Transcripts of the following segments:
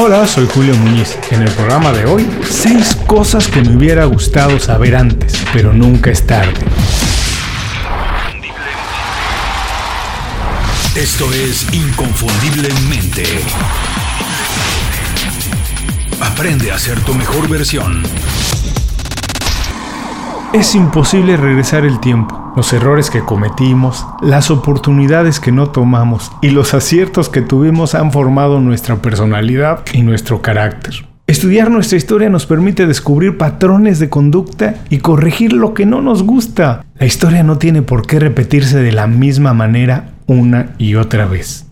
Hola, soy Julio Muñiz. En el programa de hoy, 6 cosas que me hubiera gustado saber antes, pero nunca es tarde. Esto es Inconfundiblemente. Aprende a ser tu mejor versión. Es imposible regresar el tiempo. Los errores que cometimos, las oportunidades que no tomamos y los aciertos que tuvimos han formado nuestra personalidad y nuestro carácter. Estudiar nuestra historia nos permite descubrir patrones de conducta y corregir lo que no nos gusta. La historia no tiene por qué repetirse de la misma manera una y otra vez.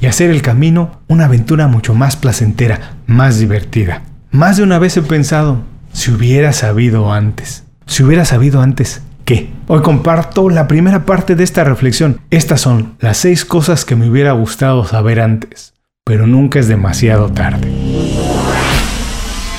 y hacer el camino una aventura mucho más placentera, más divertida. Más de una vez he pensado, si hubiera sabido antes. Si hubiera sabido antes, ¿qué? Hoy comparto la primera parte de esta reflexión. Estas son las seis cosas que me hubiera gustado saber antes, pero nunca es demasiado tarde.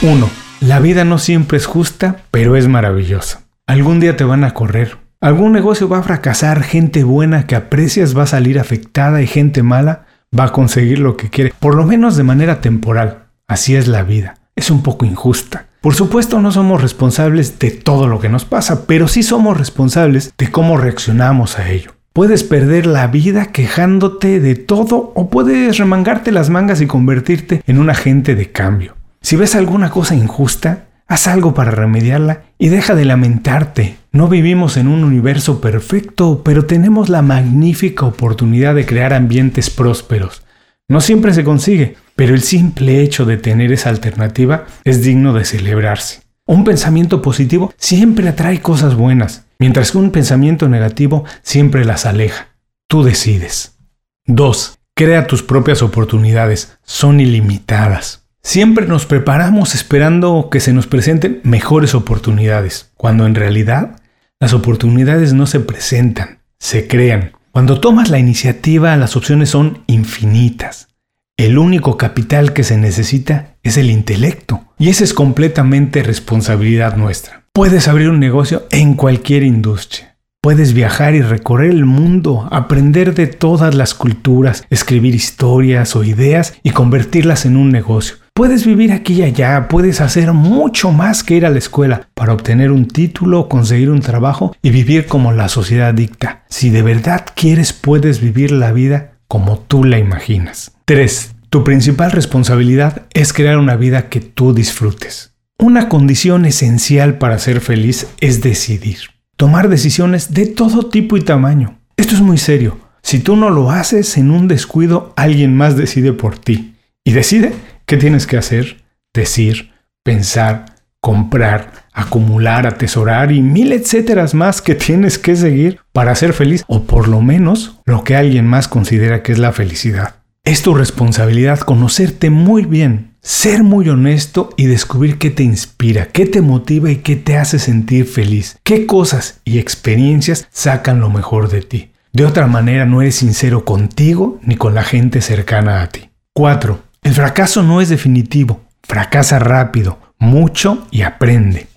1. La vida no siempre es justa, pero es maravillosa. Algún día te van a correr. Algún negocio va a fracasar, gente buena que aprecias va a salir afectada y gente mala va a conseguir lo que quiere, por lo menos de manera temporal. Así es la vida. Es un poco injusta. Por supuesto no somos responsables de todo lo que nos pasa, pero sí somos responsables de cómo reaccionamos a ello. Puedes perder la vida quejándote de todo o puedes remangarte las mangas y convertirte en un agente de cambio. Si ves alguna cosa injusta, haz algo para remediarla y deja de lamentarte. No vivimos en un universo perfecto, pero tenemos la magnífica oportunidad de crear ambientes prósperos. No siempre se consigue, pero el simple hecho de tener esa alternativa es digno de celebrarse. Un pensamiento positivo siempre atrae cosas buenas, mientras que un pensamiento negativo siempre las aleja. Tú decides. 2. Crea tus propias oportunidades. Son ilimitadas. Siempre nos preparamos esperando que se nos presenten mejores oportunidades, cuando en realidad las oportunidades no se presentan, se crean. Cuando tomas la iniciativa, las opciones son infinitas. El único capital que se necesita es el intelecto, y esa es completamente responsabilidad nuestra. Puedes abrir un negocio en cualquier industria. Puedes viajar y recorrer el mundo, aprender de todas las culturas, escribir historias o ideas y convertirlas en un negocio. Puedes vivir aquí y allá, puedes hacer mucho más que ir a la escuela para obtener un título, conseguir un trabajo y vivir como la sociedad dicta. Si de verdad quieres, puedes vivir la vida como tú la imaginas. 3. Tu principal responsabilidad es crear una vida que tú disfrutes. Una condición esencial para ser feliz es decidir. Tomar decisiones de todo tipo y tamaño. Esto es muy serio. Si tú no lo haces en un descuido, alguien más decide por ti. Y decide ¿Qué tienes que hacer? Decir, pensar, comprar, acumular, atesorar y mil etcéteras más que tienes que seguir para ser feliz o por lo menos lo que alguien más considera que es la felicidad. Es tu responsabilidad conocerte muy bien, ser muy honesto y descubrir qué te inspira, qué te motiva y qué te hace sentir feliz, qué cosas y experiencias sacan lo mejor de ti. De otra manera no eres sincero contigo ni con la gente cercana a ti. 4. El fracaso no es definitivo, fracasa rápido, mucho y aprende.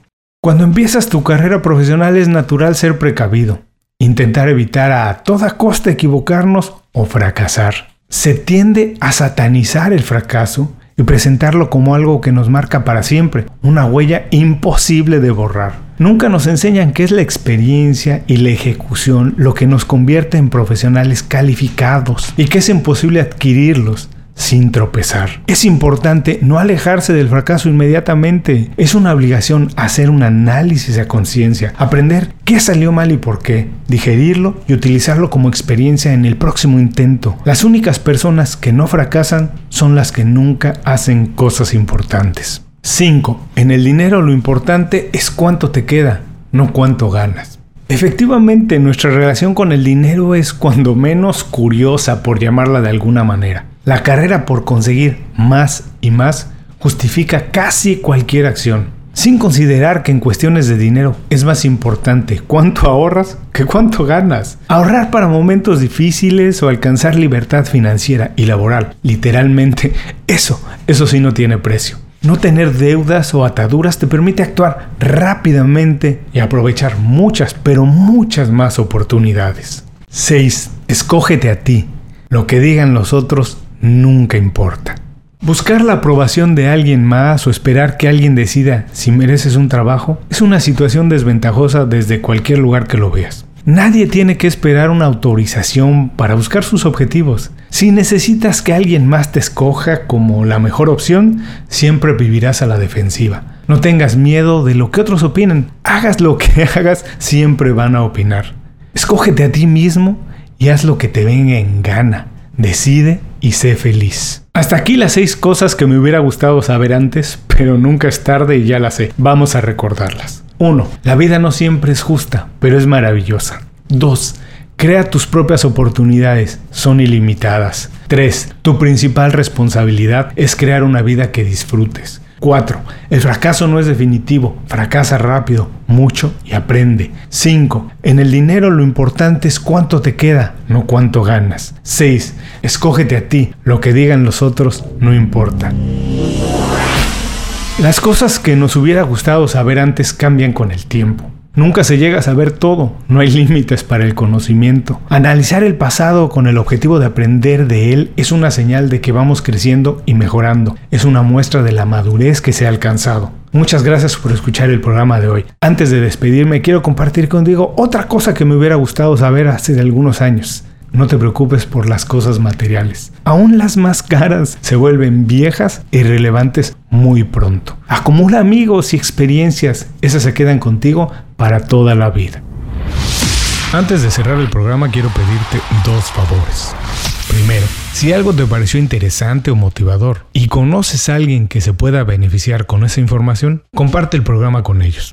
Cuando empiezas tu carrera profesional es natural ser precavido, intentar evitar a toda costa equivocarnos o fracasar. Se tiende a satanizar el fracaso y presentarlo como algo que nos marca para siempre, una huella imposible de borrar. Nunca nos enseñan que es la experiencia y la ejecución lo que nos convierte en profesionales calificados y que es imposible adquirirlos sin tropezar. Es importante no alejarse del fracaso inmediatamente. Es una obligación hacer un análisis a conciencia, aprender qué salió mal y por qué, digerirlo y utilizarlo como experiencia en el próximo intento. Las únicas personas que no fracasan son las que nunca hacen cosas importantes. 5. En el dinero lo importante es cuánto te queda, no cuánto ganas. Efectivamente, nuestra relación con el dinero es cuando menos curiosa, por llamarla de alguna manera. La carrera por conseguir más y más justifica casi cualquier acción sin considerar que en cuestiones de dinero es más importante cuánto ahorras que cuánto ganas. Ahorrar para momentos difíciles o alcanzar libertad financiera y laboral, literalmente, eso, eso sí no tiene precio. No tener deudas o ataduras te permite actuar rápidamente y aprovechar muchas, pero muchas más oportunidades. 6. Escógete a ti. Lo que digan los otros nunca importa. Buscar la aprobación de alguien más o esperar que alguien decida si mereces un trabajo es una situación desventajosa desde cualquier lugar que lo veas. Nadie tiene que esperar una autorización para buscar sus objetivos. Si necesitas que alguien más te escoja como la mejor opción, siempre vivirás a la defensiva. No tengas miedo de lo que otros opinen. Hagas lo que hagas, siempre van a opinar. Escógete a ti mismo y haz lo que te venga en gana. Decide y sé feliz. Hasta aquí las seis cosas que me hubiera gustado saber antes, pero nunca es tarde y ya las sé. Vamos a recordarlas. 1. La vida no siempre es justa, pero es maravillosa. 2. Crea tus propias oportunidades, son ilimitadas. 3. Tu principal responsabilidad es crear una vida que disfrutes. 4. El fracaso no es definitivo, fracasa rápido, mucho y aprende. 5. En el dinero lo importante es cuánto te queda, no cuánto ganas. 6. Escógete a ti, lo que digan los otros no importa. Las cosas que nos hubiera gustado saber antes cambian con el tiempo. Nunca se llega a saber todo, no hay límites para el conocimiento. Analizar el pasado con el objetivo de aprender de él es una señal de que vamos creciendo y mejorando. Es una muestra de la madurez que se ha alcanzado. Muchas gracias por escuchar el programa de hoy. Antes de despedirme, quiero compartir contigo otra cosa que me hubiera gustado saber hace algunos años. No te preocupes por las cosas materiales. Aún las más caras se vuelven viejas e irrelevantes muy pronto. Acumula amigos y experiencias. Esas se quedan contigo para toda la vida. Antes de cerrar el programa quiero pedirte dos favores. Primero, si algo te pareció interesante o motivador y conoces a alguien que se pueda beneficiar con esa información, comparte el programa con ellos.